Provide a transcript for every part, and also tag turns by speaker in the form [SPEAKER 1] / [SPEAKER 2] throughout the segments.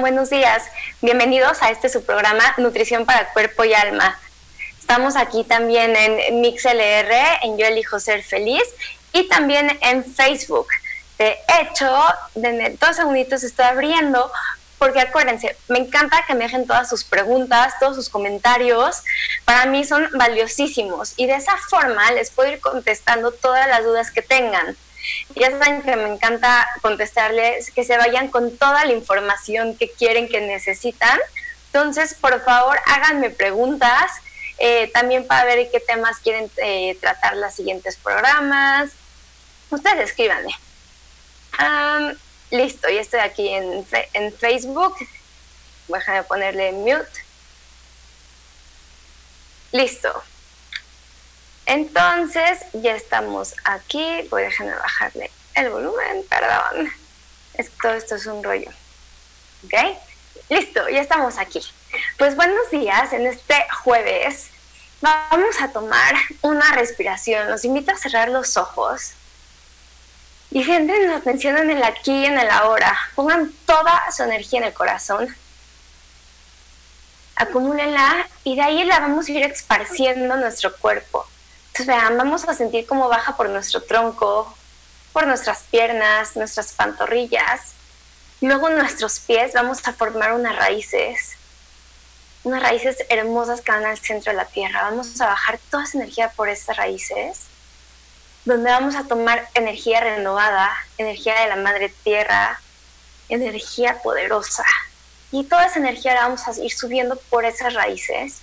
[SPEAKER 1] Buenos días. Bienvenidos a este su programa Nutrición para Cuerpo y Alma. Estamos aquí también en MixLR, en Yo Elijo Ser Feliz y también en Facebook. De hecho, de dos segunditos estoy abriendo porque acuérdense, me encanta que me dejen todas sus preguntas, todos sus comentarios. Para mí son valiosísimos y de esa forma les puedo ir contestando todas las dudas que tengan. Ya saben que me encanta contestarles, que se vayan con toda la información que quieren, que necesitan. Entonces, por favor, háganme preguntas, eh, también para ver qué temas quieren eh, tratar los siguientes programas. Ustedes escríbanme. listo, ya estoy aquí en, en Facebook. Déjame ponerle mute. Listo. Entonces, ya estamos aquí. Voy a dejarme bajarle el volumen, perdón. todo esto es un rollo. ¿Ok? Listo, ya estamos aquí. Pues buenos días, en este jueves vamos a tomar una respiración. Los invito a cerrar los ojos y centren la atención en el aquí y en el ahora. Pongan toda su energía en el corazón. Acumúlenla y de ahí la vamos a ir esparciendo nuestro cuerpo. Entonces, vean, vamos a sentir cómo baja por nuestro tronco, por nuestras piernas, nuestras pantorrillas. Luego nuestros pies vamos a formar unas raíces, unas raíces hermosas que van al centro de la tierra. Vamos a bajar toda esa energía por esas raíces, donde vamos a tomar energía renovada, energía de la madre tierra, energía poderosa. Y toda esa energía la vamos a ir subiendo por esas raíces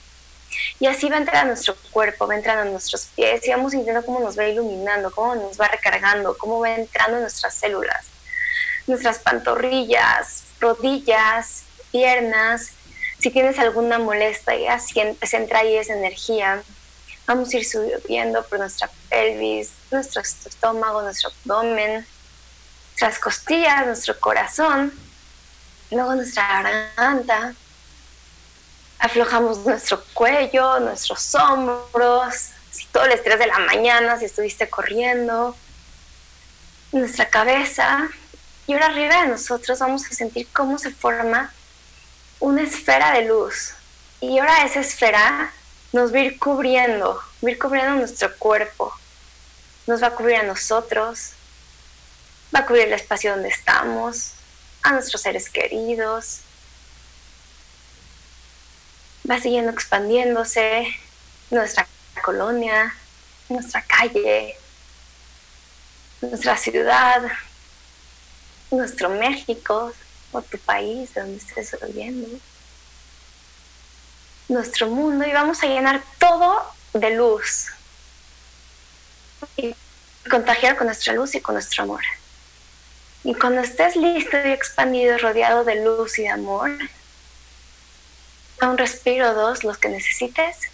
[SPEAKER 1] y así va a entrar a nuestro cuerpo, va a entrar a nuestros pies y vamos sintiendo cómo nos va iluminando, cómo nos va recargando, cómo va entrando en nuestras células, nuestras pantorrillas, rodillas, piernas. Si tienes alguna molestia, se entra ahí esa energía. Vamos a ir subiendo por nuestra pelvis, nuestro estómago, nuestro abdomen, nuestras costillas, nuestro corazón, luego nuestra garganta, aflojamos nuestro cuello, nuestros hombros, si todo el estrés de la mañana, si estuviste corriendo, nuestra cabeza. Y ahora arriba de nosotros vamos a sentir cómo se forma una esfera de luz. Y ahora esa esfera nos va a ir cubriendo, va a ir cubriendo nuestro cuerpo, nos va a cubrir a nosotros, va a cubrir el espacio donde estamos, a nuestros seres queridos, va siguiendo expandiéndose nuestra colonia, nuestra calle, nuestra ciudad, nuestro México o tu país donde estés viviendo, nuestro mundo y vamos a llenar todo de luz y contagiar con nuestra luz y con nuestro amor. Y cuando estés listo y expandido, rodeado de luz y de amor, un respiro dos, los que necesites,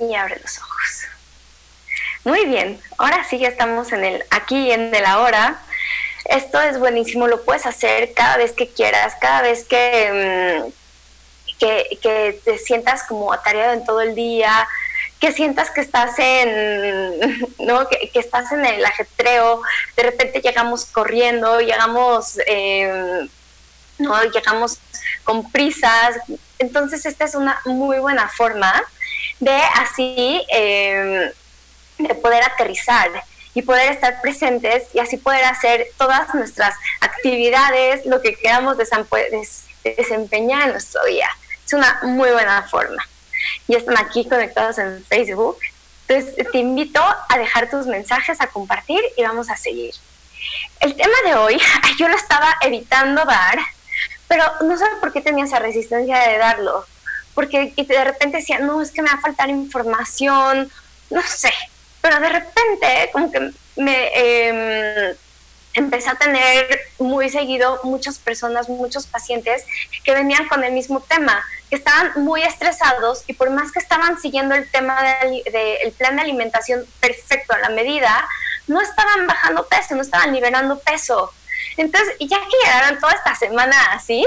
[SPEAKER 1] y abre los ojos. Muy bien, ahora sí ya estamos en el aquí en el ahora. Esto es buenísimo, lo puedes hacer cada vez que quieras, cada vez que, mm, que, te sientas como atareado en todo el día, que sientas que estás en, ¿no? Que, estás en el ajetreo, de repente llegamos corriendo, llegamos, em, ¿no? llegamos con prisas. Entonces esta es una muy buena forma de así em, de poder aterrizar y poder estar presentes y así poder hacer todas nuestras actividades, lo que queramos desempeñar en nuestro día. Es una muy buena forma. Y están aquí conectados en Facebook. Entonces te invito a dejar tus mensajes, a compartir y vamos a seguir. El tema de hoy, yo lo estaba evitando dar, pero no sé por qué tenía esa resistencia de darlo. Porque de repente decía, no, es que me va a faltar información, no sé. Pero de repente, como que me, em, empecé a tener muy seguido muchas personas, muchos pacientes que venían con el mismo tema, que estaban muy estresados y por más que estaban siguiendo el tema del de, plan de alimentación perfecto a la medida, no estaban bajando peso, no estaban liberando peso. Entonces, ya que llegaron toda esta semana así,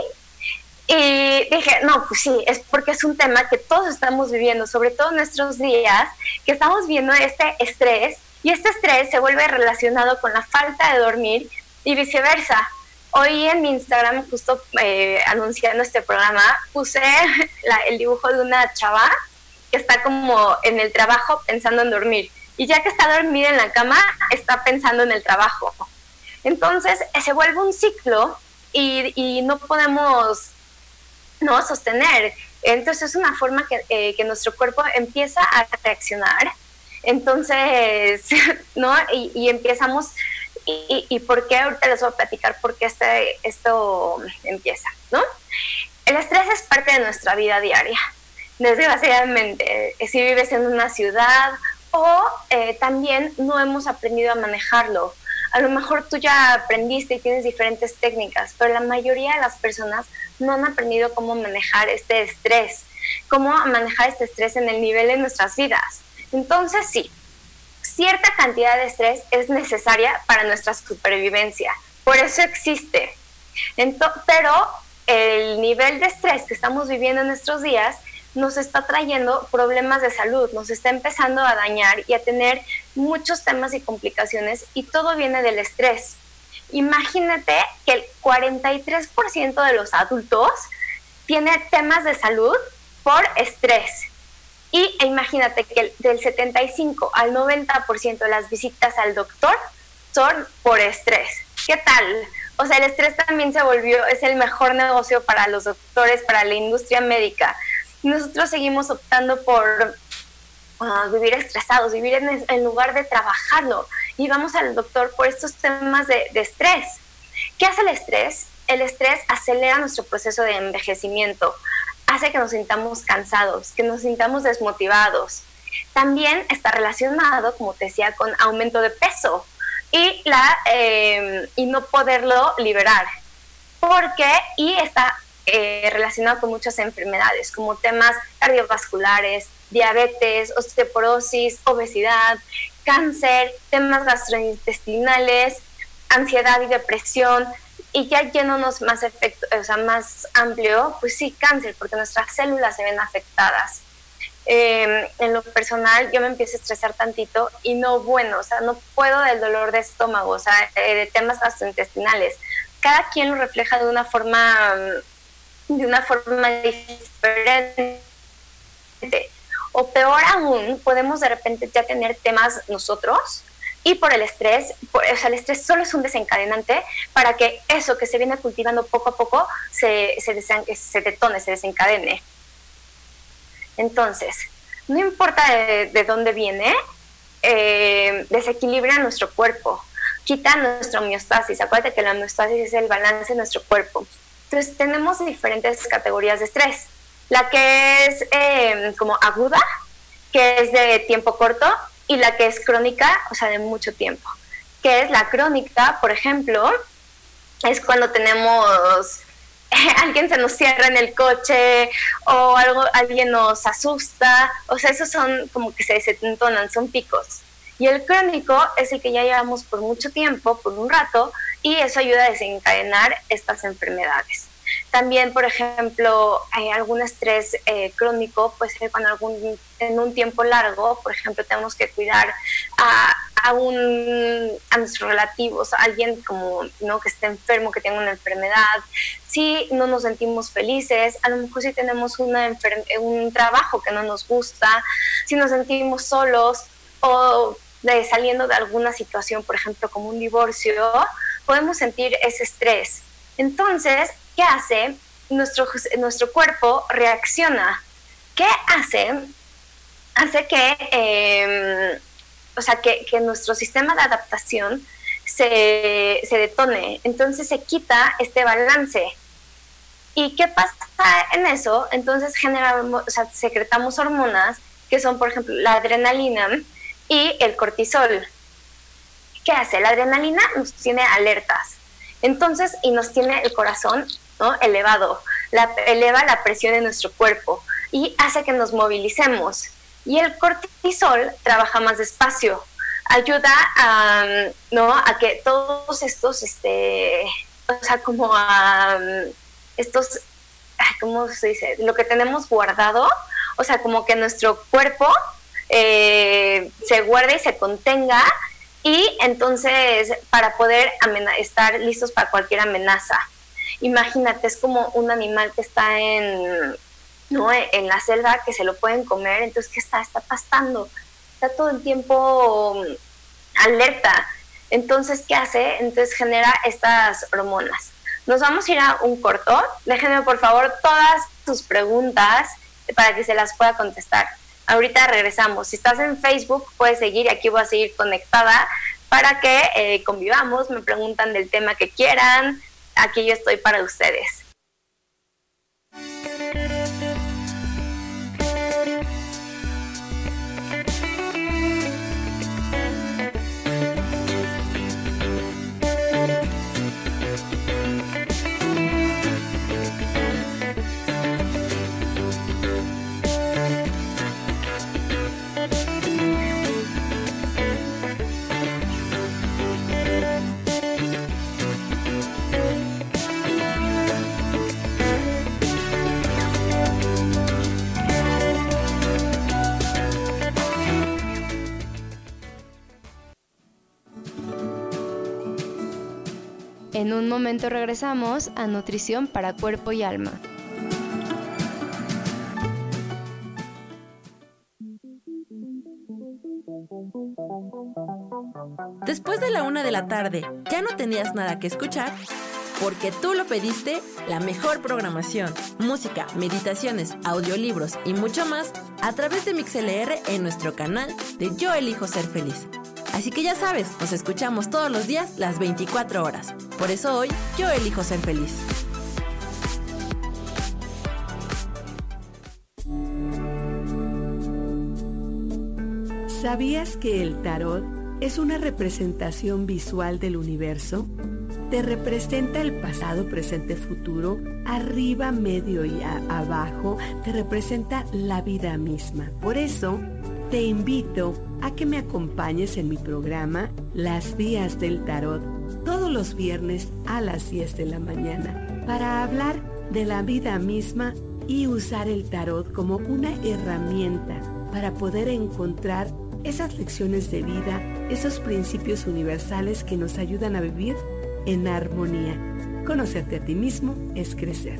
[SPEAKER 1] y dije, no, pues sí, es porque es un tema que todos estamos viviendo, sobre todo en nuestros días, que estamos viendo este estrés y este estrés se vuelve relacionado con la falta de dormir y viceversa. Hoy en mi Instagram, justo eh, anunciando este programa, puse el dibujo de una chava que está como en el trabajo pensando en dormir. Y ya que está dormida en la cama, está pensando en el trabajo. Entonces se vuelve un ciclo y, no podemos no sostener. Entonces es una forma que, eh, nuestro cuerpo empieza a reaccionar entonces, ¿no? Y, empezamos, y, y, por qué ahorita les voy a platicar por qué este, esto empieza, ¿no? El estrés es parte de nuestra vida diaria, desgraciadamente, si vives en una ciudad o eh, también no hemos aprendido a manejarlo. A lo mejor tú ya aprendiste y tienes diferentes técnicas, pero la mayoría de las personas no han aprendido cómo manejar este estrés, cómo manejar este estrés en el nivel de nuestras vidas. Entonces sí, cierta cantidad de estrés es necesaria para nuestra supervivencia, por eso existe. pero el nivel de estrés que estamos viviendo en nuestros días nos está trayendo problemas de salud, nos está empezando a dañar y a tener muchos temas y complicaciones y todo viene del estrés. Imagínate que el 43% de los adultos tiene temas de salud por estrés. Y imagínate que del 75 al 90% de las visitas al doctor son por estrés. ¿Qué tal? O sea, el estrés también se volvió, es el mejor negocio para los doctores, para la industria médica. Nosotros seguimos optando por ah, vivir estresados, vivir en, lugar de trabajarlo. Y vamos al doctor por estos temas de, de estrés. ¿Qué hace el estrés? El estrés acelera nuestro proceso de envejecimiento hace que nos sintamos cansados, que nos sintamos desmotivados. También está relacionado, como te decía, con aumento de peso y, la, em, y no poderlo liberar. Porque, y está eh, relacionado con muchas enfermedades, como temas cardiovasculares, diabetes, osteoporosis, obesidad, cáncer, temas gastrointestinales, ansiedad y depresión, y ya yéndonos más efecto, o sea, más amplio, pues sí, cáncer, porque nuestras células se ven afectadas. Em, en lo personal, yo me empiezo a estresar tantito y no bueno, o sea, no puedo del dolor de estómago, o sea, eh, de temas gastrointestinales. Cada quien lo refleja de una forma, de una forma diferente. O peor aún, podemos de repente ya tener temas nosotros y por el estrés, o sea, el estrés solo es un desencadenante para que eso que se viene cultivando poco a poco se, se, se detone, se desencadene. Entonces, no importa de, dónde viene, eh, desequilibra nuestro cuerpo, quita nuestra homeostasis. Acuérdate que la homeostasis es el balance de nuestro cuerpo. Entonces, tenemos diferentes categorías de estrés. La que es eh, como aguda, que es de tiempo corto, y la que es crónica, o sea, de mucho tiempo. Que es la crónica, por ejemplo, es cuando tenemos alguien se nos cierra en el coche o algo alguien nos asusta, o sea, esos son como que se desentonan, son picos. Y el crónico es el que ya llevamos por mucho tiempo, por un rato, y eso ayuda a desencadenar estas enfermedades. También, por ejemplo, hay algún estrés eh, crónico, puede ser cuando algún, en un tiempo largo, por ejemplo, tenemos que cuidar a, a, un, a nuestros relativos, a alguien como ¿no? que esté enfermo, que tenga una enfermedad. Si no nos sentimos felices, a lo mejor si tenemos una un trabajo que no nos gusta, si nos sentimos solos o de saliendo de alguna situación, por ejemplo, como un divorcio, podemos sentir ese estrés. Entonces, ¿qué hace? Nuestro, nuestro cuerpo reacciona. ¿Qué hace? Hace que, em, o sea, que, nuestro sistema de adaptación se, se detone. Entonces se quita este balance. ¿Y qué pasa en eso? Entonces generamos, o sea, secretamos hormonas que son, por ejemplo, la adrenalina y el cortisol. ¿Qué hace? La adrenalina nos tiene alertas. Entonces, y nos tiene el corazón ¿no? elevado, la, eleva la presión en nuestro cuerpo y hace que nos movilicemos. Y el cortisol trabaja más despacio, ayuda a, ¿no? a que todos estos, este, o sea, como a estos, ¿cómo se dice? Lo que tenemos guardado, o sea, como que nuestro cuerpo eh, se guarde y se contenga y entonces para poder estar listos para cualquier amenaza. Imagínate, es como un animal que está en, ¿no? en la selva que se lo pueden comer, entonces ¿qué está? Está pastando, está todo el tiempo alerta. Entonces, ¿qué hace? Entonces genera estas hormonas. Nos vamos a ir a un corto. Déjenme por favor todas sus preguntas para que se las pueda contestar. Ahorita regresamos. Si estás en Facebook, puedes seguir y aquí voy a seguir conectada para que eh, convivamos, me preguntan del tema que quieran. Aquí yo estoy para ustedes.
[SPEAKER 2] En un momento regresamos a Nutrición para Cuerpo y Alma.
[SPEAKER 3] Después de la una de la tarde, ¿ya no tenías nada que escuchar? Porque tú lo pediste, la mejor programación, música, meditaciones, audiolibros y mucho más a través de MixLR en nuestro canal de Yo Elijo Ser Feliz. Así que ya sabes, nos escuchamos todos los días las 24 horas. Por eso hoy yo elijo ser feliz.
[SPEAKER 4] ¿Sabías que el tarot es una representación visual del universo? Te representa el pasado, presente, futuro, arriba, medio y abajo, te representa la vida misma. Por eso, te invito a que me acompañes en mi programa Las Vías del Tarot todos los viernes a las 10 de la mañana para hablar de la vida misma y usar el tarot como una herramienta para poder encontrar esas lecciones de vida, esos principios universales que nos ayudan a vivir en armonía. Conocerte a ti mismo es crecer.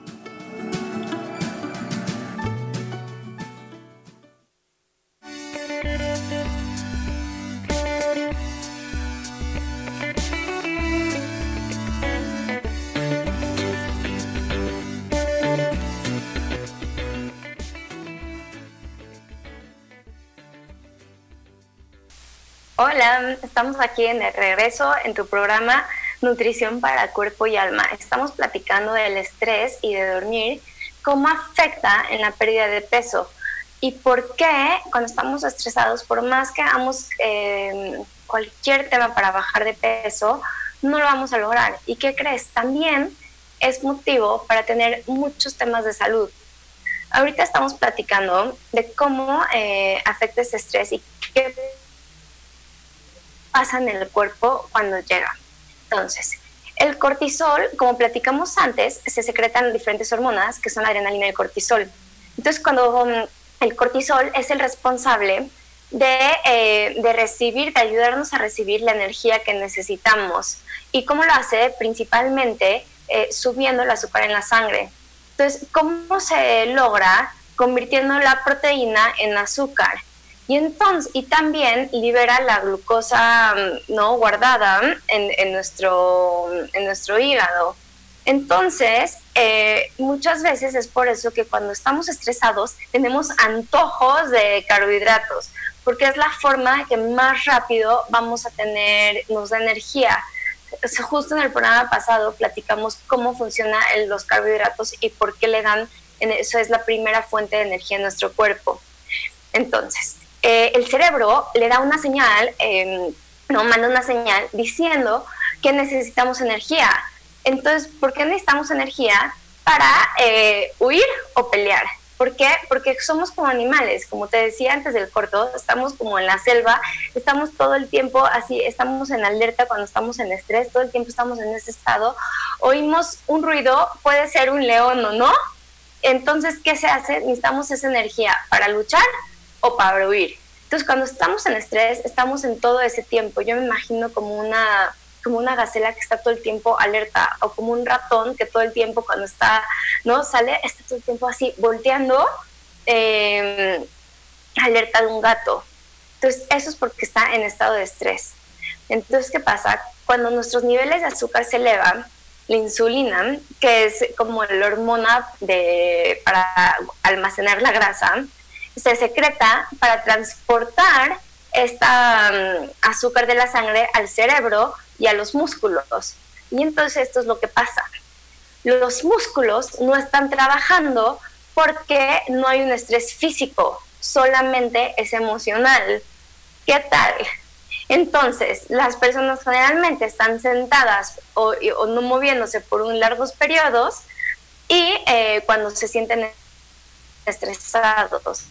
[SPEAKER 1] Estamos aquí en el regreso en tu programa Nutrición para Cuerpo y Alma. Estamos platicando del estrés y de dormir, cómo afecta en la pérdida de peso y por qué cuando estamos estresados, por más que hagamos eh, cualquier tema para bajar de peso, no lo vamos a lograr. ¿Y qué crees? También es motivo para tener muchos temas de salud. Ahorita estamos platicando de cómo eh, afecta ese estrés y qué pasa en el cuerpo cuando llega. Entonces, el cortisol, como platicamos antes, se secretan diferentes hormonas que son adrenalina y cortisol. Entonces, cuando um, el cortisol es el responsable de, eh, de, recibir, de ayudarnos a recibir la energía que necesitamos. ¿Y cómo lo hace? Principalmente eh, subiendo el azúcar en la sangre. Entonces, ¿cómo se logra? Convirtiendo la proteína en azúcar. Y, entonces, y también libera la glucosa mm, ¿no? guardada en, nuestro, en nuestro hígado. Entonces, eh, muchas veces es por eso que cuando estamos estresados tenemos antojos de carbohidratos, porque es la forma que más rápido vamos a tener, nos da energía. Justo en el programa pasado platicamos cómo funcionan los carbohidratos y por qué le dan, eso es la primera fuente de energía en nuestro cuerpo. Entonces, eh, el cerebro le da una señal, em, no, manda una señal diciendo que necesitamos energía. Entonces, ¿por qué necesitamos energía? Para eh, huir o pelear. ¿Por qué? Porque somos como animales, como te decía antes del corto, estamos como en la selva, estamos todo el tiempo así, estamos en alerta cuando estamos en estrés, todo el tiempo estamos en ese estado, oímos un ruido, puede ser un león o no, entonces, ¿qué se hace? Necesitamos esa energía para luchar o para huir. Entonces, cuando estamos en estrés, estamos en todo ese tiempo. Yo me imagino como una como una gacela que está todo el tiempo alerta o como un ratón que todo el tiempo cuando está, ¿no? Sale, está todo el tiempo así volteando em, alerta de un gato. Entonces, eso es porque está en estado de estrés. Entonces, ¿qué pasa? Cuando nuestros niveles de azúcar se elevan, la insulina, que es como la hormona de, para almacenar la grasa, se secreta para transportar esta mm, azúcar de la sangre al cerebro y a los músculos. Y entonces esto es lo que pasa. Los músculos no están trabajando porque no hay un estrés físico, solamente es emocional. ¿Qué tal? Entonces, las personas generalmente están sentadas o, no moviéndose por un largos periodos y eh, cuando se sienten estresados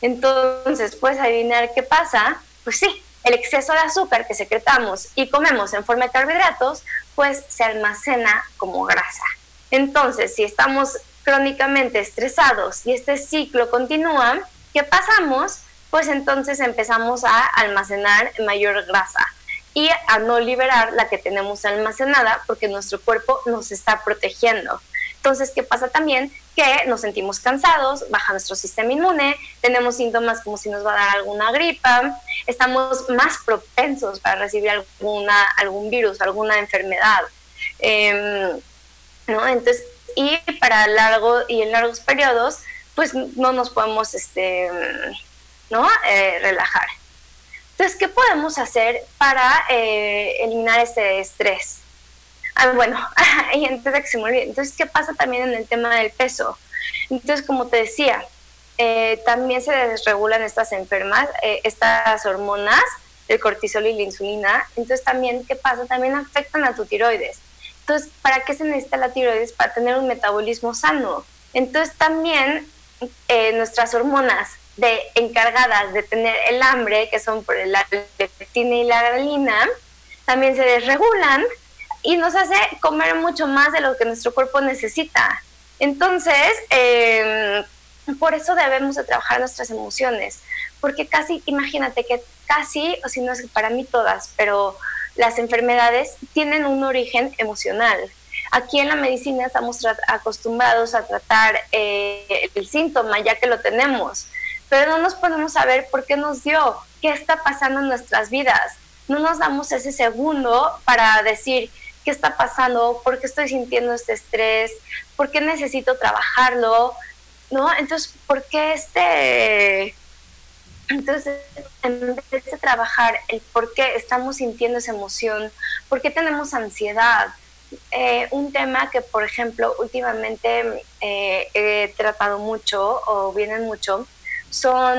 [SPEAKER 1] entonces, ¿puedes adivinar qué pasa? Pues sí, el exceso de azúcar que secretamos y comemos en forma de carbohidratos, pues se almacena como grasa. Entonces, si estamos crónicamente estresados y este ciclo continúa, ¿qué pasamos? Pues entonces empezamos a almacenar mayor grasa y a no liberar la que tenemos almacenada porque nuestro cuerpo nos está protegiendo. Entonces, ¿qué pasa también? Que nos sentimos cansados, baja nuestro sistema inmune, tenemos síntomas como si nos va a dar alguna gripa, estamos más propensos para recibir alguna, algún virus, alguna enfermedad. Em, ¿no? Entonces, y para largo y en largos periodos, pues no nos podemos este, ¿no? Eh, relajar. Entonces, ¿qué podemos hacer para eh, eliminar este estrés? Ah, bueno, y antes de que se me entonces, ¿qué pasa también en el tema del peso? Entonces, como te decía, eh, también se desregulan estas enfermas, eh, estas hormonas, el cortisol y la insulina. Entonces también, ¿qué pasa? También afectan a tu tiroides. Entonces, ¿para qué se necesita la tiroides? Para tener un metabolismo sano. Entonces también eh, nuestras hormonas de, encargadas de tener el hambre, que son por la leptina y la grelina, también se desregulan y nos hace comer mucho más de lo que nuestro cuerpo necesita. Entonces, em, por eso debemos de trabajar nuestras emociones, porque casi, imagínate que casi, o si no es para mí todas, pero las enfermedades tienen un origen emocional. Aquí en la medicina estamos acostumbrados a tratar eh, el síntoma ya que lo tenemos, pero no nos ponemos a ver por qué nos dio, qué está pasando en nuestras vidas. No nos damos ese segundo para decir qué está pasando, por qué estoy sintiendo este estrés, por qué necesito trabajarlo, ¿no? Entonces, ¿por qué este... Entonces, en vez de trabajar el por qué estamos sintiendo esa emoción, por qué tenemos ansiedad, eh, un tema que, por ejemplo, últimamente eh, he tratado mucho o vienen mucho, son,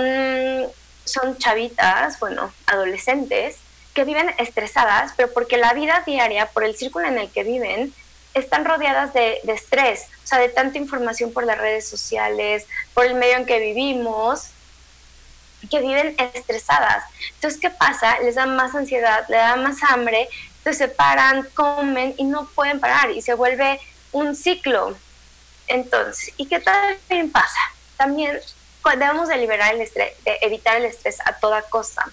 [SPEAKER 1] son chavitas, bueno, adolescentes, que viven estresadas, pero porque la vida diaria, por el círculo en el que viven, están rodeadas de, estrés, o sea, de tanta información por las redes sociales, por el medio en que vivimos, que viven estresadas. Entonces, ¿qué pasa? Les da más ansiedad, les da más hambre, entonces se paran, comen y no pueden parar y se vuelve un ciclo. Entonces, ¿y qué también pasa? También debemos de liberar el estrés, de evitar el estrés a toda costa.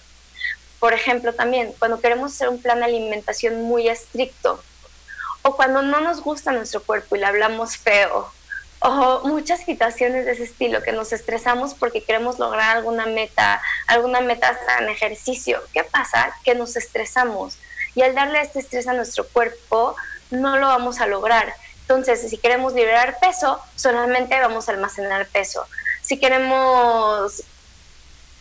[SPEAKER 1] Por ejemplo, también cuando queremos hacer un plan de alimentación muy estricto o cuando no nos gusta nuestro cuerpo y le hablamos feo o muchas situaciones de ese estilo que nos estresamos porque queremos lograr alguna meta, alguna meta en ejercicio. ¿Qué pasa? Que nos estresamos y al darle este estrés a nuestro cuerpo no lo vamos a lograr. Entonces, si queremos liberar peso, solamente vamos a almacenar peso. Si queremos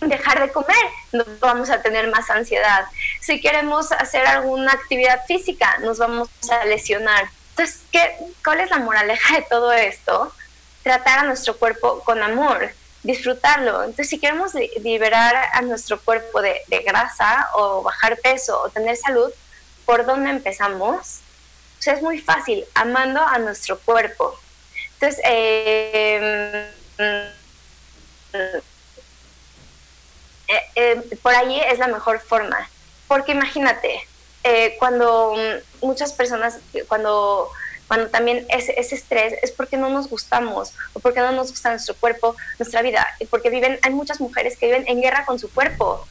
[SPEAKER 1] dejar de comer, nos vamos a tener más ansiedad. Si queremos hacer alguna actividad física, nos vamos a lesionar. Entonces, ¿qué, ¿cuál es la moraleja de todo esto? Tratar a nuestro cuerpo con amor, disfrutarlo. Entonces, si queremos liberar a nuestro cuerpo de, grasa o bajar peso o tener salud, ¿por dónde empezamos? es muy fácil, amando a nuestro cuerpo. Entonces, eh, eh, eh, por ahí es la mejor forma. Porque imagínate, eh, cuando muchas personas, cuando, cuando también ese, ese estrés es porque no nos gustamos o porque no nos gusta nuestro cuerpo, nuestra vida, porque viven, hay muchas mujeres que viven en guerra con su cuerpo.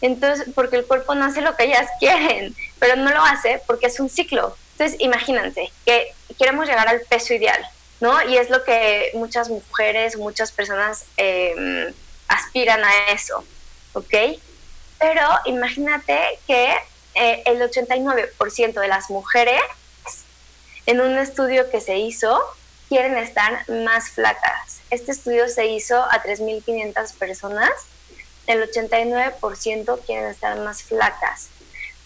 [SPEAKER 1] Entonces, porque el cuerpo no hace lo que ellas quieren, pero no lo hace porque es un ciclo. Entonces, imagínate que queremos llegar al peso ideal, ¿no? Y es lo que muchas mujeres, muchas personas eh, aspiran a eso. ¿Ok? Pero imagínate que eh, el 89% de las mujeres en un estudio que se hizo quieren estar más flacas. Este estudio se hizo a 3.500 personas. El 89% quieren estar más flacas.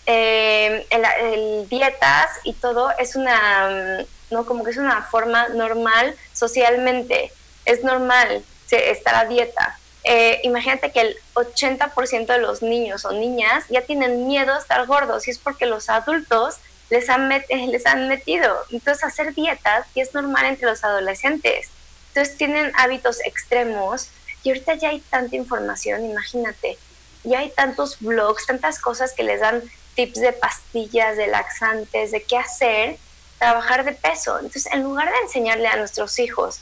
[SPEAKER 1] Eh, el, dietas y todo es una, no como que es una forma normal socialmente. Es normal estar a dieta. Eh, imagínate que el 80% de los niños o niñas ya tienen miedo a estar gordos y es porque los adultos les han, les han metido. Entonces hacer dietas y es normal entre los adolescentes. Entonces tienen hábitos extremos y ahorita ya hay tanta información, imagínate, ya hay tantos blogs, tantas cosas que les dan tips de pastillas, de laxantes, de qué hacer, trabajar de peso. Entonces en lugar de enseñarle a nuestros hijos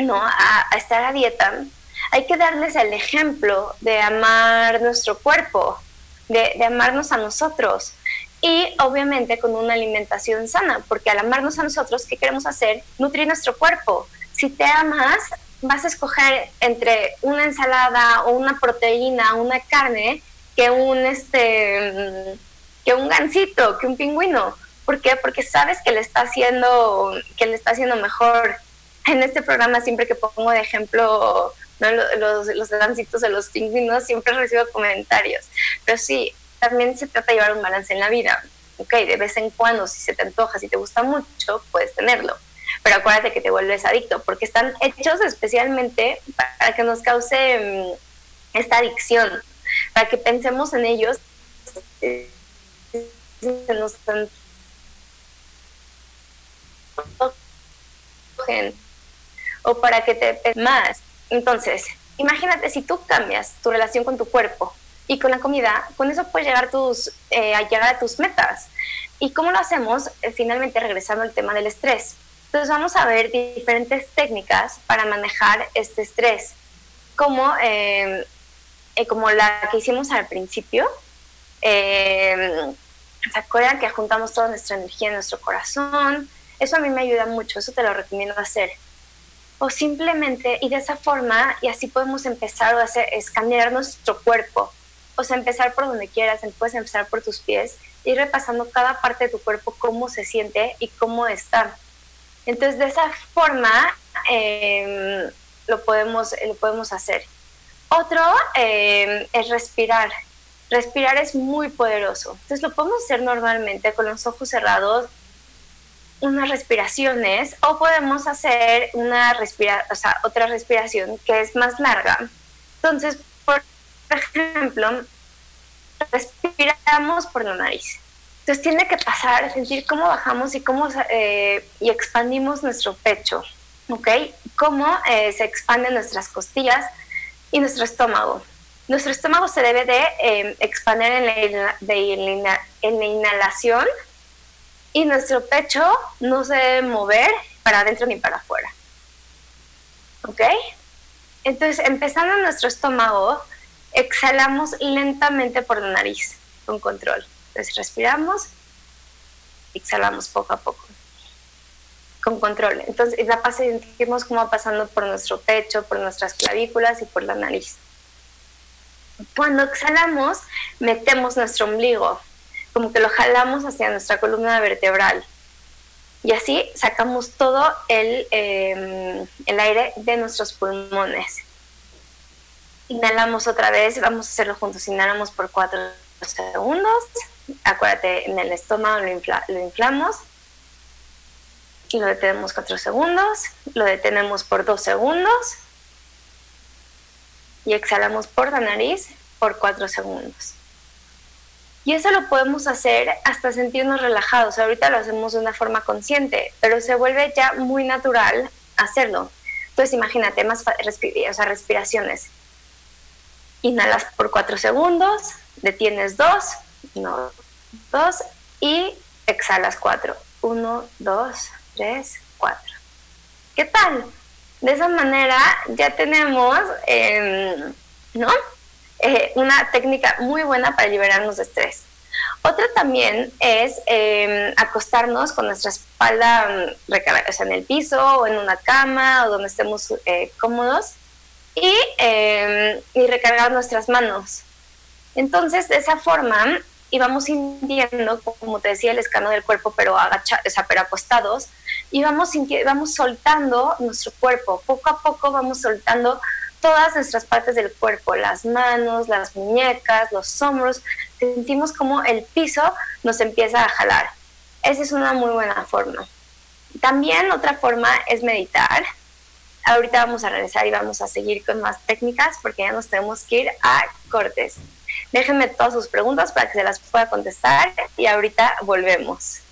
[SPEAKER 1] no a estar a dieta, hay que darles el ejemplo de amar nuestro cuerpo, de, amarnos a nosotros y obviamente con una alimentación sana, porque al amarnos a nosotros, ¿qué queremos hacer? Nutrir nuestro cuerpo. Si te amas, vas a escoger entre una ensalada o una proteína, una carne, que un este que un gansito, que un pingüino. ¿Por qué? Porque sabes que le está haciendo que le está haciendo mejor. En este programa siempre que pongo de ejemplo los, los gancitos de los pingüinos, siempre recibo comentarios. Pero sí, también se trata de llevar un balance en la vida. Ok, de vez en cuando, si se te antoja, si te gusta mucho, puedes tenerlo. pero acuérdate que te vuelves adicto, porque están hechos especialmente para que nos cause mm, esta adicción, para que pensemos en ellos, o para que te más. Entonces, imagínate si tú cambias tu relación con tu cuerpo y con la comida, con eso puedes llegar, tus, eh, a llegar a tus metas. ¿Y cómo lo hacemos? Eh, finalmente regresando al tema del estrés. Entonces vamos a ver diferentes técnicas para manejar este estrés, como, eh, como la que hicimos al principio. ¿Se acuerdan que juntamos toda nuestra energía en nuestro corazón? Eso a mí me ayuda mucho, eso te lo recomiendo hacer. O simplemente, y de esa forma, y así podemos empezar a hacer, escanear nuestro cuerpo. O sea, empezar por donde quieras, puedes empezar por tus pies, ir repasando cada parte de tu cuerpo, cómo se siente y cómo está. Entonces, de esa forma, em, lo, podemos, lo podemos hacer. Otro em, es respirar. Respirar es muy poderoso. Entonces, lo podemos hacer normalmente con los ojos cerrados, unas respiraciones o podemos hacer una respira o sea, otra respiración que es más larga. Entonces, por ejemplo, respiramos por la nariz. Entonces tiene que pasar, sentir cómo bajamos y cómo eh, y expandimos nuestro pecho, ¿ok? Cómo eh, se expanden nuestras costillas y nuestro estómago. Nuestro estómago se debe de eh, expandir en la, en la inhalación y nuestro pecho no se debe mover para adentro ni para afuera. ¿Ok? Entonces, empezando en nuestro estómago, exhalamos lentamente por la nariz, con control. Entonces, respiramos, exhalamos poco a poco, con control. Entonces, la sentimos como pasando por nuestro pecho, por nuestras clavículas y por la nariz. Cuando exhalamos, metemos nuestro ombligo como que lo jalamos hacia nuestra columna vertebral. Y así sacamos todo el, em, el aire de nuestros pulmones. Inhalamos otra vez, vamos a hacerlo juntos. Inhalamos por cuatro segundos. Acuérdate, en el estómago lo, lo inflamos. Y lo detenemos cuatro segundos. Lo detenemos por dos segundos. Y exhalamos por la nariz por cuatro segundos. Y eso lo podemos hacer hasta sentirnos relajados. Ahorita lo hacemos de una forma consciente, pero se vuelve ya muy natural hacerlo. Entonces imagínate más respiraciones. Inhalas por cuatro segundos, detienes dos, no, dos y exhalas cuatro. Uno, dos, tres, cuatro. ¿Qué tal? De esa manera ya tenemos, em, ¿no? Eh, una técnica muy buena para liberarnos de estrés. Otra también es em, acostarnos con nuestra espalda mm, en el piso o en una cama o donde estemos eh, cómodos y, em, y, recargar nuestras manos. Entonces, de esa forma, íbamos sintiendo, como te decía, el escano del cuerpo, pero, agacha, o sea, pero acostados, y vamos, vamos soltando nuestro cuerpo. Poco a poco vamos soltando todas nuestras partes del cuerpo, las manos, las muñecas, los hombros, sentimos como el piso nos empieza a jalar. Esa es una muy buena forma. También otra forma es meditar. Ahorita vamos a regresar y vamos a seguir con más técnicas porque ya nos tenemos que ir a cortes. Déjenme todas sus preguntas para que se las pueda contestar y ahorita volvemos.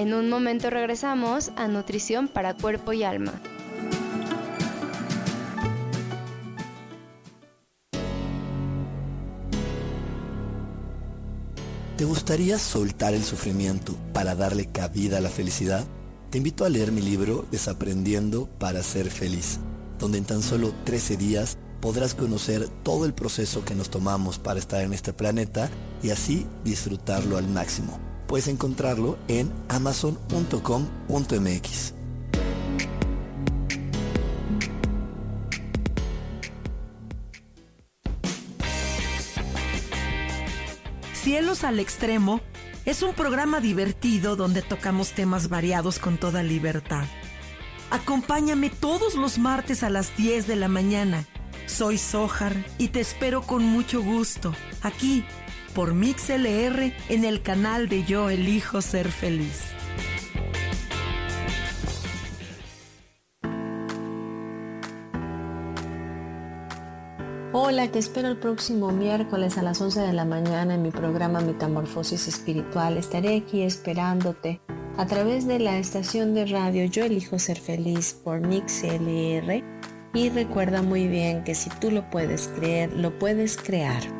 [SPEAKER 2] En un momento regresamos a Nutrición para Cuerpo y Alma.
[SPEAKER 5] ¿Te gustaría soltar el sufrimiento para darle cabida a la felicidad? Te invito a leer mi libro Desaprendiendo para ser feliz, donde en tan solo 13 días podrás conocer todo el proceso que nos tomamos para estar en este planeta y así disfrutarlo al máximo puedes encontrarlo en amazon.com.mx.
[SPEAKER 6] Cielos al Extremo es un programa divertido donde tocamos temas variados con toda libertad. Acompáñame todos los martes a las 10 de la mañana. Soy Sojar y te espero con mucho gusto aquí por MixLR en el canal de Yo Elijo Ser Feliz.
[SPEAKER 7] Hola, te espero el próximo miércoles a las 11 de la mañana en mi programa Metamorfosis Espiritual. Estaré aquí esperándote a través de la estación de radio Yo Elijo Ser Feliz por MixLR. Y recuerda muy bien que si tú lo puedes creer, lo puedes crear.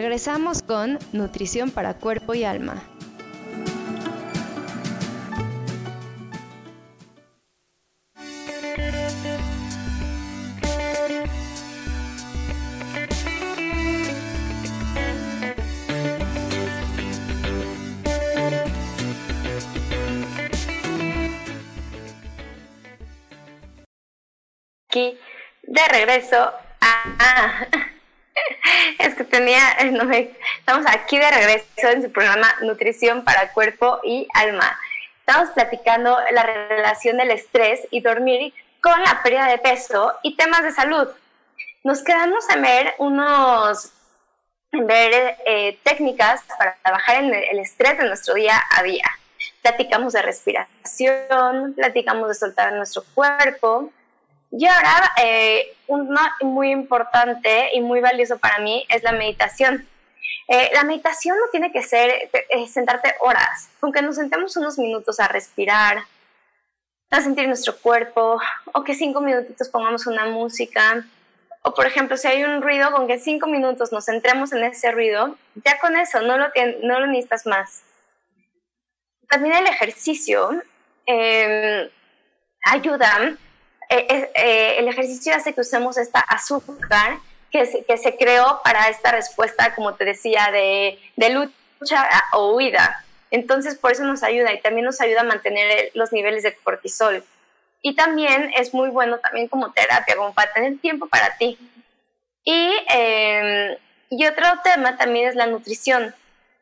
[SPEAKER 2] Regresamos con Nutrición para Cuerpo y Alma.
[SPEAKER 1] Aquí de regreso a... Es que tenía, no estamos aquí de regreso en su programa Nutrición para Cuerpo y Alma. Estamos platicando la relación del estrés y dormir con la pérdida de peso y temas de salud. Nos quedamos a ver unos ver eh, técnicas para trabajar en el estrés de nuestro día a día. Platicamos de respiración, platicamos de soltar nuestro cuerpo, y ahora, eh, muy importante y muy valioso para mí es la meditación. Eh, la meditación no tiene que ser eh, sentarte horas, aunque nos sentemos unos minutos a respirar, a sentir nuestro cuerpo, o que cinco minutitos pongamos una música, o por ejemplo, si hay un ruido, con que cinco minutos nos centremos en ese ruido, ya con eso no lo, no lo necesitas más. También el ejercicio eh, ayuda eh, eh, el ejercicio hace que usemos esta azúcar que se, creó para esta respuesta, como te decía, de, de lucha o huida. Entonces, por eso nos ayuda y también nos ayuda a mantener los niveles de cortisol. Y también es muy bueno también como terapia, como para tener tiempo para ti. Y, em, y otro tema también es la nutrición.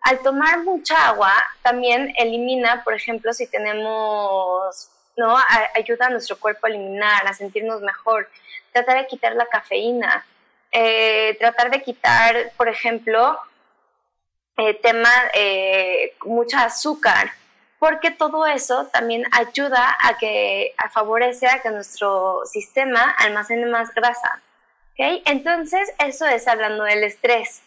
[SPEAKER 1] Al tomar mucha agua, también elimina, por ejemplo, si tenemos ¿no? ayuda a nuestro cuerpo a eliminar, a sentirnos mejor, tratar de quitar la cafeína, eh, tratar de quitar, por ejemplo, eh, tema, eh, mucha azúcar, porque todo eso también ayuda a que a favorece a que nuestro sistema almacene más grasa. ¿okay? Entonces, eso es hablando del estrés.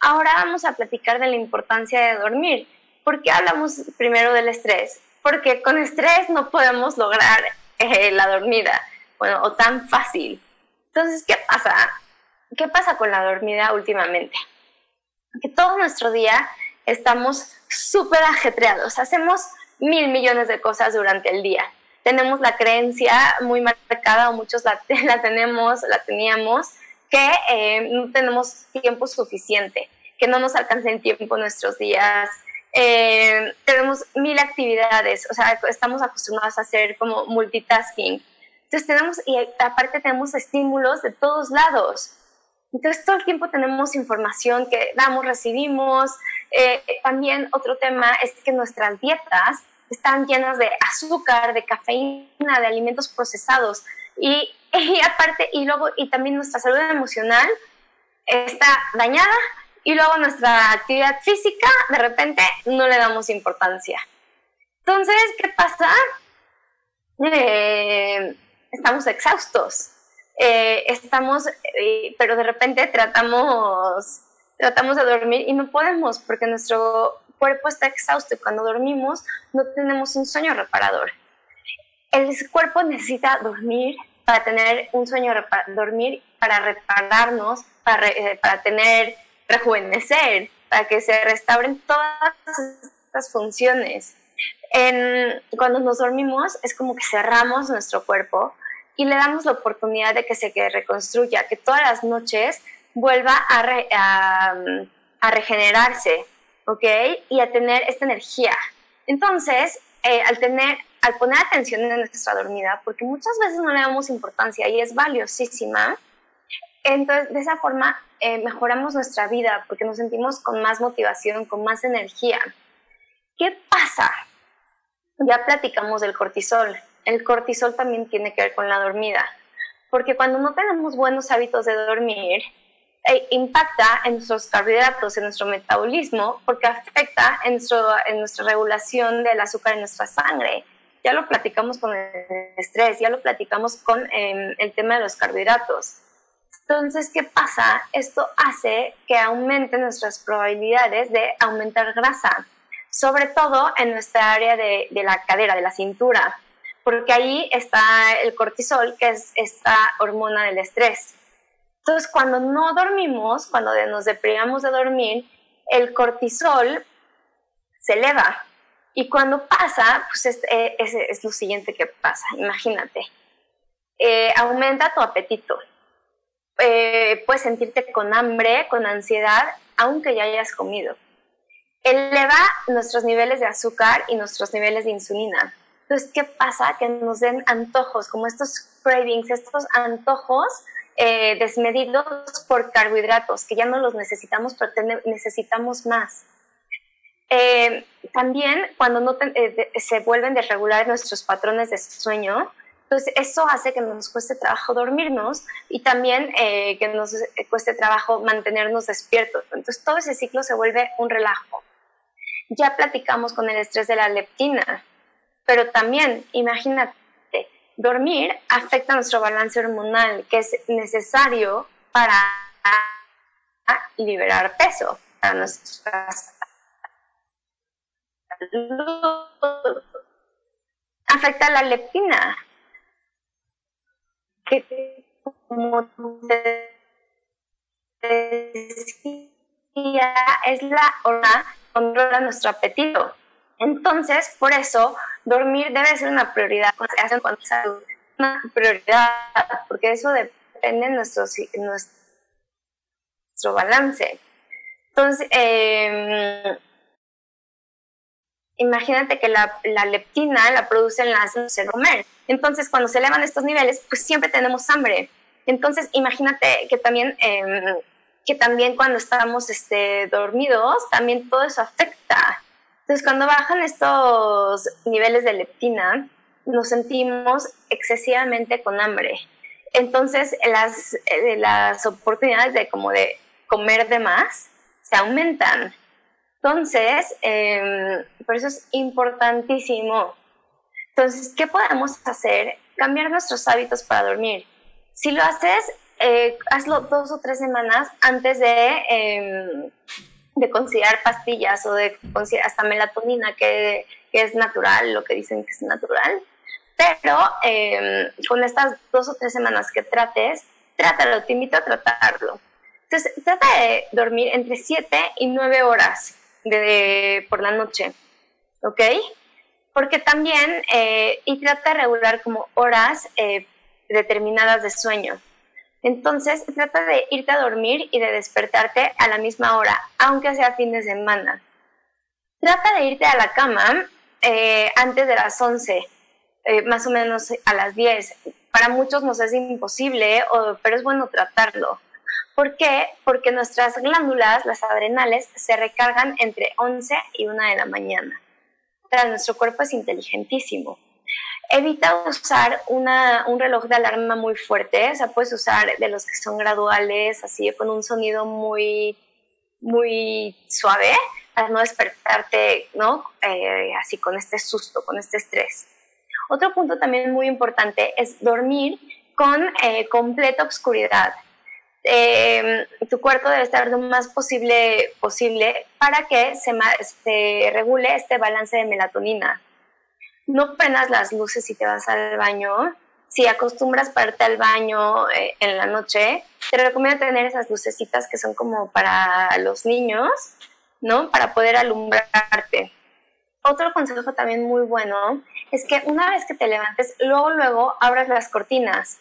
[SPEAKER 1] Ahora vamos a platicar de la importancia de dormir. ¿Por qué hablamos primero del estrés? Porque con estrés no podemos lograr eh, la dormida, bueno, o tan fácil. Entonces, ¿qué pasa? ¿Qué pasa con la dormida últimamente? Que todo nuestro día estamos súper ajetreados, hacemos mil millones de cosas durante el día. Tenemos la creencia muy marcada, o muchos la, tenemos, la teníamos, que eh, no tenemos tiempo suficiente, que no nos alcanza en tiempo nuestros días, eh, tenemos mil actividades, o sea, estamos acostumbrados a hacer como multitasking. Entonces tenemos, y aparte tenemos estímulos de todos lados. Entonces todo el tiempo tenemos información que damos, recibimos. Eh, también otro tema es que nuestras dietas están llenas de azúcar, de cafeína, de alimentos procesados. Y, y aparte, y luego, y también nuestra salud emocional está dañada y luego nuestra actividad física, de repente, no le damos importancia. Entonces, ¿qué pasa? Eh, estamos exhaustos. Eh, estamos, eh, pero de repente tratamos, tratamos de dormir y no podemos porque nuestro cuerpo está exhausto y cuando dormimos no tenemos un sueño reparador. El cuerpo necesita dormir para tener un sueño, dormir para repararnos, para, para tener, rejuvenecer, para que se restauren todas estas funciones. Cuando nos dormimos es como que cerramos nuestro cuerpo y le damos la oportunidad de que se reconstruya, que todas las noches vuelva a, a, regenerarse, ¿ok? Y a tener esta energía. Entonces, eh, al, tener, al poner atención en nuestra dormida, porque muchas veces no le damos importancia y es valiosísima, entonces de esa forma eh, mejoramos nuestra vida porque nos sentimos con más motivación, con más energía. ¿Qué pasa? Ya platicamos del cortisol el cortisol también tiene que ver con la dormida, porque cuando no tenemos buenos hábitos de dormir, eh, impacta en nuestros carbohidratos, en nuestro metabolismo, porque afecta en, en nuestra regulación del azúcar en nuestra sangre. Ya lo platicamos con el estrés, ya lo platicamos con em, el tema de los carbohidratos. Entonces, ¿qué pasa? Esto hace que aumenten nuestras probabilidades de aumentar grasa, sobre todo en nuestra área de, la cadera, de la cintura porque ahí está el cortisol, que es esta hormona del estrés. Entonces, cuando no dormimos, cuando nos deprimamos de dormir, el cortisol se eleva. Y cuando pasa, pues es, eh, lo siguiente que pasa, imagínate. Eh, aumenta tu apetito. Eh, puedes sentirte con hambre, con ansiedad, aunque ya hayas comido. Eleva nuestros niveles de azúcar y nuestros niveles de insulina. Entonces, ¿qué pasa? Que nos den antojos, como estos cravings, estos antojos eh, desmedidos por carbohidratos, que ya no los necesitamos, pero necesitamos más. Eh, también cuando no se vuelven desregulares nuestros patrones de sueño, entonces eso hace que nos cueste trabajo dormirnos y también que nos cueste trabajo mantenernos despiertos. Entonces todo ese ciclo se vuelve un relajo. Ya platicamos con el estrés de la leptina. Pero también, imagínate, dormir afecta nuestro balance hormonal, que es necesario para liberar peso, para nuestra Afecta la leptina, que como decía, es la hora que controla nuestro apetito. Entonces, por eso, dormir debe ser una prioridad. Una prioridad, porque eso depende de nuestro, nuestro balance. Entonces, em, imagínate que la, leptina la producen las de comer. Entonces, cuando se elevan estos niveles, pues siempre tenemos hambre. Entonces, imagínate que también, em, que también cuando estamos este, dormidos, también todo eso afecta. Entonces, cuando bajan estos niveles de leptina, nos sentimos excesivamente con hambre. Entonces, las, eh, las oportunidades de como de comer de más se aumentan. Entonces, em, por eso es importantísimo. Entonces, ¿qué podemos hacer? Cambiar nuestros hábitos para dormir. Si lo haces, eh, hazlo dos o tres semanas antes de em, de considerar pastillas o de considerar hasta melatonina, que, es natural, lo que dicen que es natural. Pero em, con estas dos o tres semanas que trates, trátalo, te invito a tratarlo. Entonces, trata de dormir entre 7 y 9 horas de, por la noche, ¿ok? Porque también, eh, y trata de regular como horas eh, determinadas de sueño. Entonces, trata de irte a dormir y de despertarte a la misma hora, aunque sea fin de semana. Trata de irte a la cama eh, antes de las 11, eh, más o menos a las 10. Para muchos nos es imposible, pero es bueno tratarlo, ¿Por qué? Porque nuestras glándulas, las adrenales, se recargan entre 11 y 1 de la mañana. O sea, nuestro cuerpo es inteligentísimo. Evita usar una, un reloj de alarma muy fuerte, o sea, puedes usar de los que son graduales, así con un sonido muy, muy suave, para no despertarte, ¿no? Eh, así con este susto, con este estrés. Otro punto también muy importante es dormir con eh, completa oscuridad. Eh, tu cuerpo debe estar lo más posible, posible para que se, se regule este balance de melatonina. No prendas las luces si te vas al baño. Si acostumbras pararte al baño eh, en la noche, te recomiendo tener esas lucecitas que son como para los niños, ¿no? Para poder alumbrarte. Otro consejo también muy bueno es que una vez que te levantes, luego, luego abras las cortinas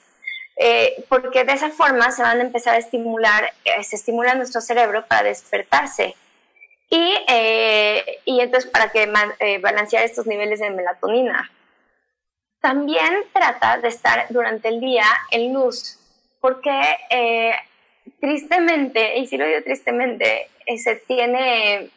[SPEAKER 1] eh, porque de esa forma se van a empezar a estimular, eh, se estimula nuestro cerebro para despertarse. Y, eh, y entonces para que balancear estos niveles de melatonina. También trata de estar durante el día en luz, porque tristemente, y si lo digo tristemente, se tiene,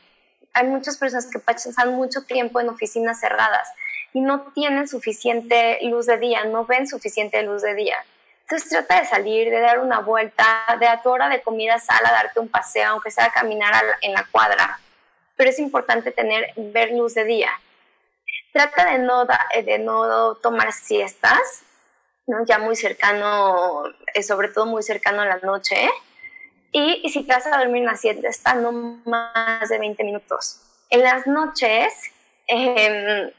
[SPEAKER 1] hay muchas personas que pasan mucho tiempo en oficinas cerradas y no tienen suficiente luz de día, no ven suficiente luz de día. Entonces trata de salir, de dar una vuelta, de a tu hora de comida sal a darte un paseo, aunque sea caminar en la cuadra. Pero es importante tener, ver luz de día. Trata de no, de no tomar siestas, ¿no? ya muy cercano, eh, sobre todo muy cercano a la noche. Y, si te vas a dormir una siesta, no más de 20 minutos. En las noches, eh,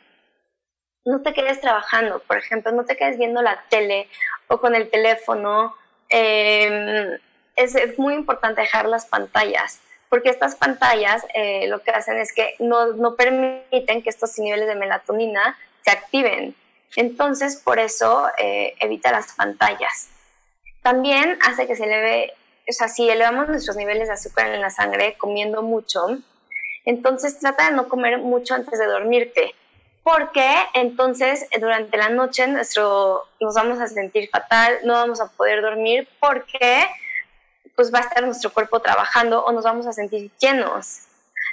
[SPEAKER 1] no te quedes trabajando, por ejemplo, no te quedes viendo la tele o con el teléfono. Em, es, muy importante dejar las pantallas, porque estas pantallas eh, lo que hacen es que no, no, permiten que estos niveles de melatonina se activen. Entonces, por eso eh, evita las pantallas. También hace que se eleve, o sea, si elevamos nuestros niveles de azúcar en la sangre comiendo mucho, entonces trata de no comer mucho antes de dormirte porque entonces eh, durante la noche nuestro, nos vamos a sentir fatal, no vamos a poder dormir porque pues va a estar nuestro cuerpo trabajando o nos vamos a sentir llenos.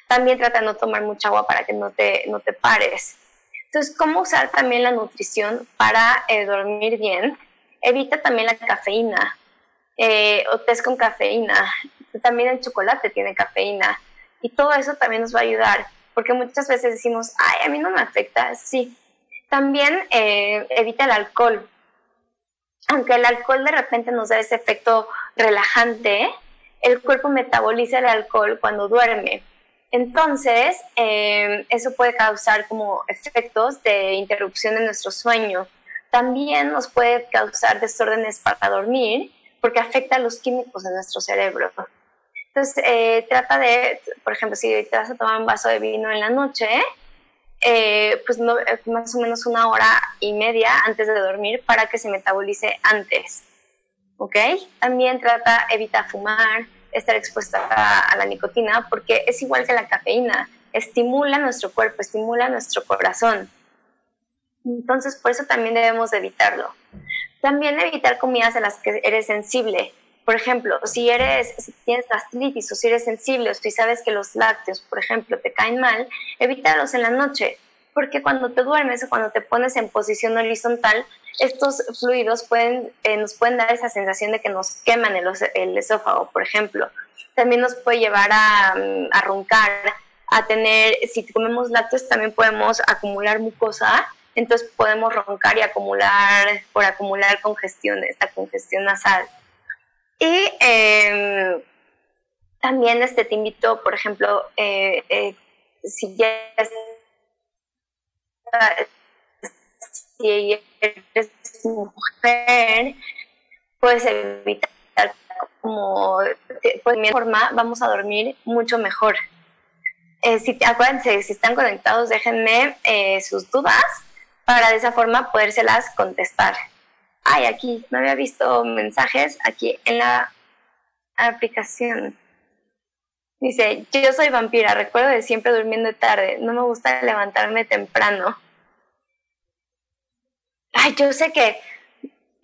[SPEAKER 1] También trata de no tomar mucha agua para que no te, no te pares. Entonces, ¿cómo usar también la nutrición para eh, dormir bien? Evita también la cafeína eh, o test con cafeína. También el chocolate tiene cafeína y todo eso también nos va a ayudar porque muchas veces decimos, ay, a mí no me afecta, sí. También eh, evita el alcohol. Aunque el alcohol de repente nos da ese efecto relajante, el cuerpo metaboliza el alcohol cuando duerme. Entonces, eh, eso puede causar como efectos de interrupción de nuestro sueño. También nos puede causar desórdenes para dormir porque afecta a los químicos de nuestro cerebro. Entonces, eh, trata de, por ejemplo, si te vas a tomar un vaso de vino en la noche, eh, pues no, eh, más o menos una hora y media antes de dormir para que se metabolice antes. ¿Ok? También trata, evita fumar, estar expuesta a, la nicotina, porque es igual que la cafeína, estimula nuestro cuerpo, estimula nuestro corazón. Entonces, por eso también debemos evitarlo. También evitar comidas a las que eres sensible por ejemplo, si eres, si tienes gastritis o si eres sensible o si sabes que los lácteos, por ejemplo, te caen mal, evítalos en la noche, porque cuando te duermes o cuando te pones en posición horizontal, estos fluidos pueden, eh, nos pueden dar esa sensación de que nos queman el, el esófago, por ejemplo. También nos puede llevar a, mm, a roncar, a tener, si comemos lácteos también podemos acumular mucosa, entonces podemos roncar y acumular, por acumular congestión, esta congestión nasal. Y em, también este, te invito, por ejemplo, eh, eh, si ya si eres mujer, puedes evitar como pues, de forma vamos a dormir mucho mejor. Eh, si acuérdense, si están conectados, déjenme sus dudas para de esa forma podérselas contestar ay, aquí no había visto mensajes aquí en la aplicación. Dice, yo soy vampira, recuerdo de siempre durmiendo tarde, no me gusta levantarme temprano. Ay, yo sé que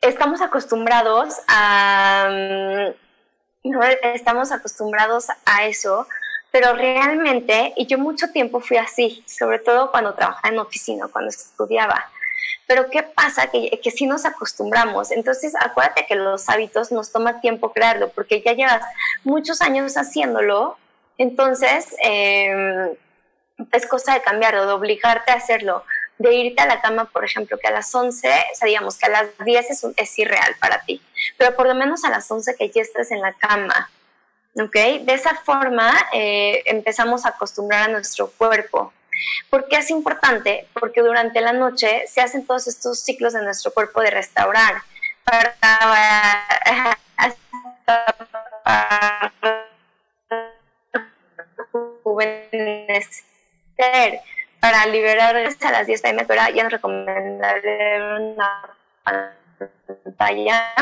[SPEAKER 1] estamos acostumbrados a, mm, ¿no? Estamos acostumbrados a eso, pero realmente, y yo mucho tiempo fui así, sobre todo cuando trabajaba en oficina, cuando estudiaba. Pero ¿qué pasa? Que, que si nos acostumbramos. Entonces, acuérdate que los hábitos nos toma tiempo crearlo, porque ya llevas muchos años haciéndolo. Entonces, eh, es cosa de cambiarlo, de obligarte a hacerlo de irte a la cama, por ejemplo, que a las 11, o que a las 10 es, es irreal para ti, pero por lo menos a las 11 que ya estés en la cama, ¿ok? De esa forma eh, empezamos a acostumbrar a nuestro cuerpo. ¿Por qué es importante? Porque durante la noche se hacen todos estos ciclos de nuestro cuerpo de restaurar para, para, para liberar a las 10 pm, pero ya no recomendaría una pantalla.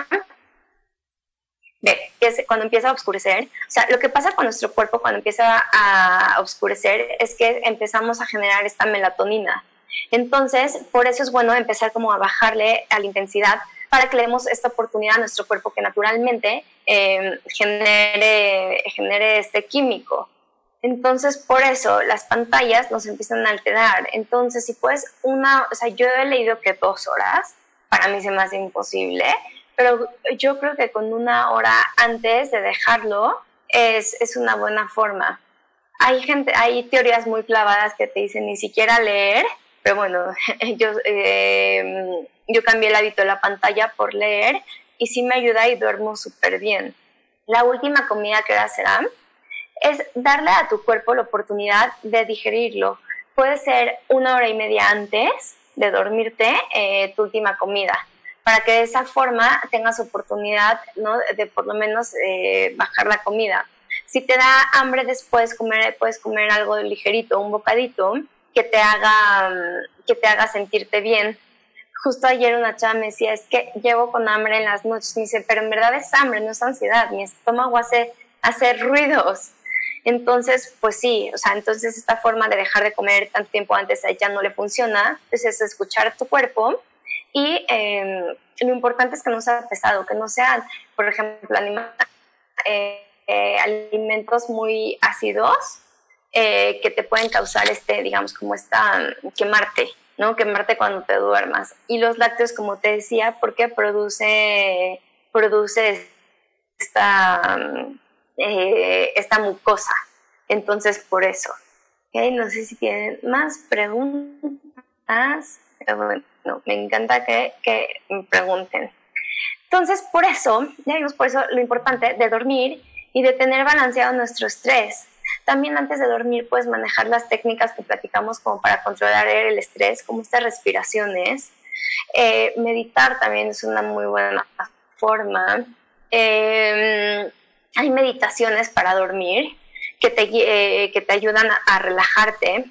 [SPEAKER 1] Cuando empieza a oscurecer, o sea, lo que pasa con nuestro cuerpo cuando empieza a oscurecer es que empezamos a generar esta melatonina. Entonces, por eso es bueno empezar como a bajarle a la intensidad para que le demos esta oportunidad a nuestro cuerpo que naturalmente eh, genere, genere este químico. Entonces, por eso las pantallas nos empiezan a alterar. Entonces, si puedes una, o sea, yo he leído que dos horas, para mí se me hace imposible, pero yo creo que con una hora antes de dejarlo es, es una buena forma. Hay gente, hay teorías muy clavadas que te dicen ni siquiera leer, pero bueno, yo, eh, yo cambié el hábito de la pantalla por leer y sí me ayuda y duermo súper bien. La última comida que será es darle a tu cuerpo la oportunidad de digerirlo. Puede ser una hora y media antes de dormirte eh, tu última comida, para que de esa forma tengas oportunidad ¿no? de por lo menos eh, bajar la comida. Si te da hambre después, comer, puedes comer algo ligerito, un bocadito, que te haga, que te haga sentirte bien. Justo ayer una chava me decía, es que llevo con hambre en las noches. Me dice, pero en verdad es hambre, no es ansiedad. Mi estómago hace, hace ruidos. Entonces, pues sí, o sea, entonces esta forma de dejar de comer tanto tiempo antes ya no le funciona, pues es escuchar tu cuerpo y em, lo importante es que no sea pesado, que no sean, por ejemplo, eh, eh, alimentos muy ácidos eh, que te pueden causar este, digamos, como esta, quemarte, ¿no? Quemarte cuando te duermas. Y los lácteos, como te decía, porque produce, produce esta esta mucosa. Entonces, por eso. No sé si tienen más preguntas, me encanta que, que me pregunten. Entonces, por eso, ya vimos por eso lo importante de dormir y de tener balanceado nuestro estrés. También antes de dormir puedes manejar las técnicas que platicamos como para controlar el estrés, como estas respiraciones. Eh, meditar también es una muy buena forma. Eh, hay meditaciones para dormir que te, eh, que te ayudan a, relajarte.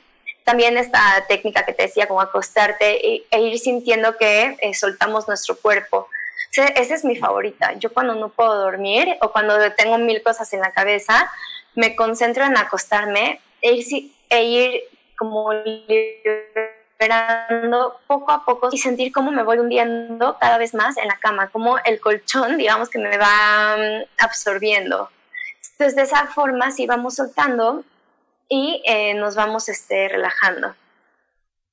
[SPEAKER 1] También esta técnica que te decía, como acostarte e, ir sintiendo que eh, soltamos nuestro cuerpo. esa es mi favorita. Yo cuando no puedo dormir o cuando tengo mil cosas en la cabeza, me concentro en acostarme e ir, e ir como liberando poco a poco y sentir cómo me voy hundiendo cada vez más en la cama, como el colchón, digamos, que me va mm, absorbiendo. Entonces, de esa forma, sí vamos soltando y eh, nos vamos este, relajando.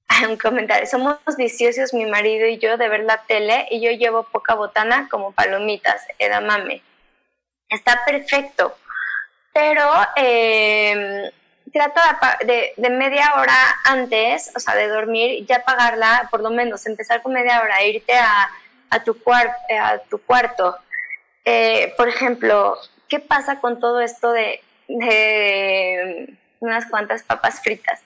[SPEAKER 1] Un comentario, somos viciosos mi marido y yo de ver la tele y yo llevo poca botana como palomitas, edamame. Está perfecto, pero eh, trato de, de, media hora antes, o sea, de dormir, ya pagarla, por lo menos empezar con media hora, irte a, a, tu, eh, a tu cuarto. Eh, por ejemplo, ¿qué pasa con todo esto de unas cuantas papas fritas?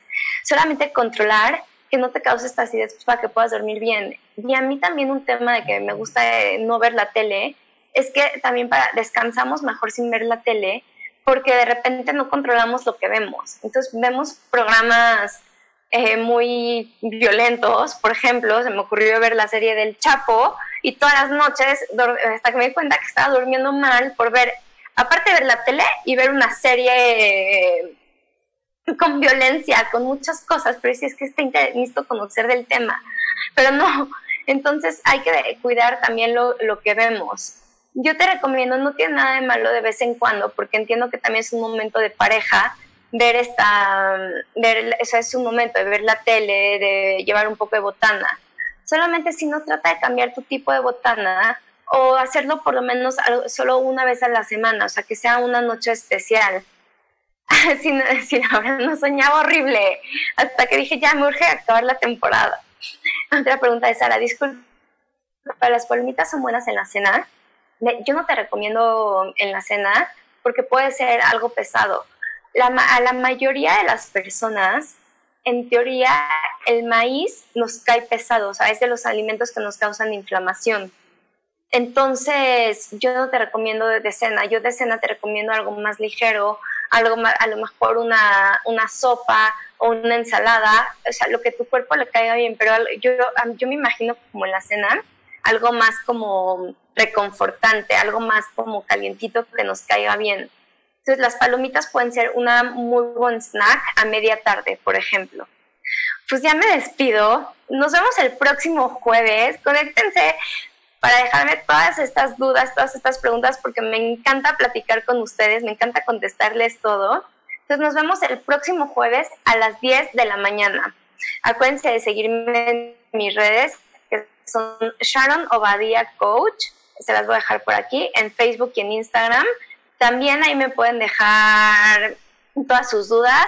[SPEAKER 1] Solamente controlar que no te cause esta acidez para que puedas dormir bien. Y a mí también un tema de que me gusta no ver la tele es que también para descansamos mejor sin ver la tele porque de repente no controlamos lo que vemos. Entonces vemos programas eh, muy violentos, por ejemplo, se me ocurrió ver la serie del Chapo y todas las noches, hasta que me di cuenta que estaba durmiendo mal por ver, aparte de ver la tele y ver una serie eh, con violencia, con muchas cosas, pero si es que está necesito conocer del tema, pero no, entonces hay que cuidar también lo, lo que vemos. yo te recomiendo, no tiene nada de malo de vez en cuando, porque entiendo que también es un momento de pareja, ver esta, ver, eso es un momento de ver la tele, de llevar un poco de botana. Solamente si no trata de cambiar tu tipo de botana o hacerlo por lo menos solo una vez a la semana, o sea, que sea una noche especial. sin, sin no soñaba horrible, hasta que dije, ya me urge acabar la temporada. Otra pregunta de Sara, disculpa, ¿las palomitas son buenas en la cena? Yo no te recomiendo en la cena porque puede ser algo pesado a la mayoría de las personas, en teoría, el maíz nos cae pesado, o sea, es de los alimentos que nos causan inflamación. Entonces, yo no te recomiendo de cena, yo de cena te recomiendo algo más ligero, algo más, a lo mejor una, una sopa o una ensalada, o sea, lo que tu cuerpo le caiga bien, pero yo, yo me imagino como en la cena, algo más como reconfortante, algo más como calientito que nos caiga bien. Entonces las palomitas pueden ser una muy buen snack a media tarde, por ejemplo. Pues ya me despido. Nos vemos el próximo jueves. Conéctense para dejarme todas estas dudas, todas estas preguntas, porque me encanta platicar con ustedes, me encanta contestarles todo. Entonces nos vemos el próximo jueves a las 10 de la mañana. Acuérdense de seguirme en mis redes, que son Sharon Obadia Coach. Se las voy a dejar por aquí en Facebook y en Instagram. También ahí me pueden dejar todas sus dudas.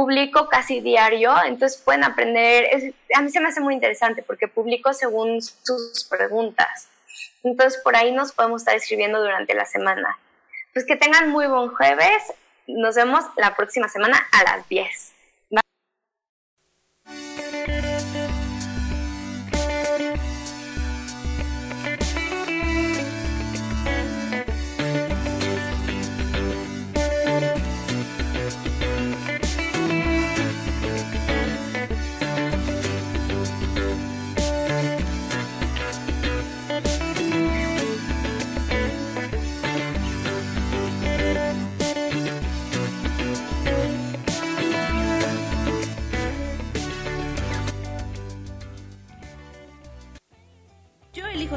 [SPEAKER 1] Publico casi diario, entonces pueden aprender. a mí se me hace muy interesante porque publico según sus preguntas. Entonces por ahí nos podemos estar escribiendo durante la semana. Pues que tengan muy buen jueves. Nos vemos la próxima semana a las 10.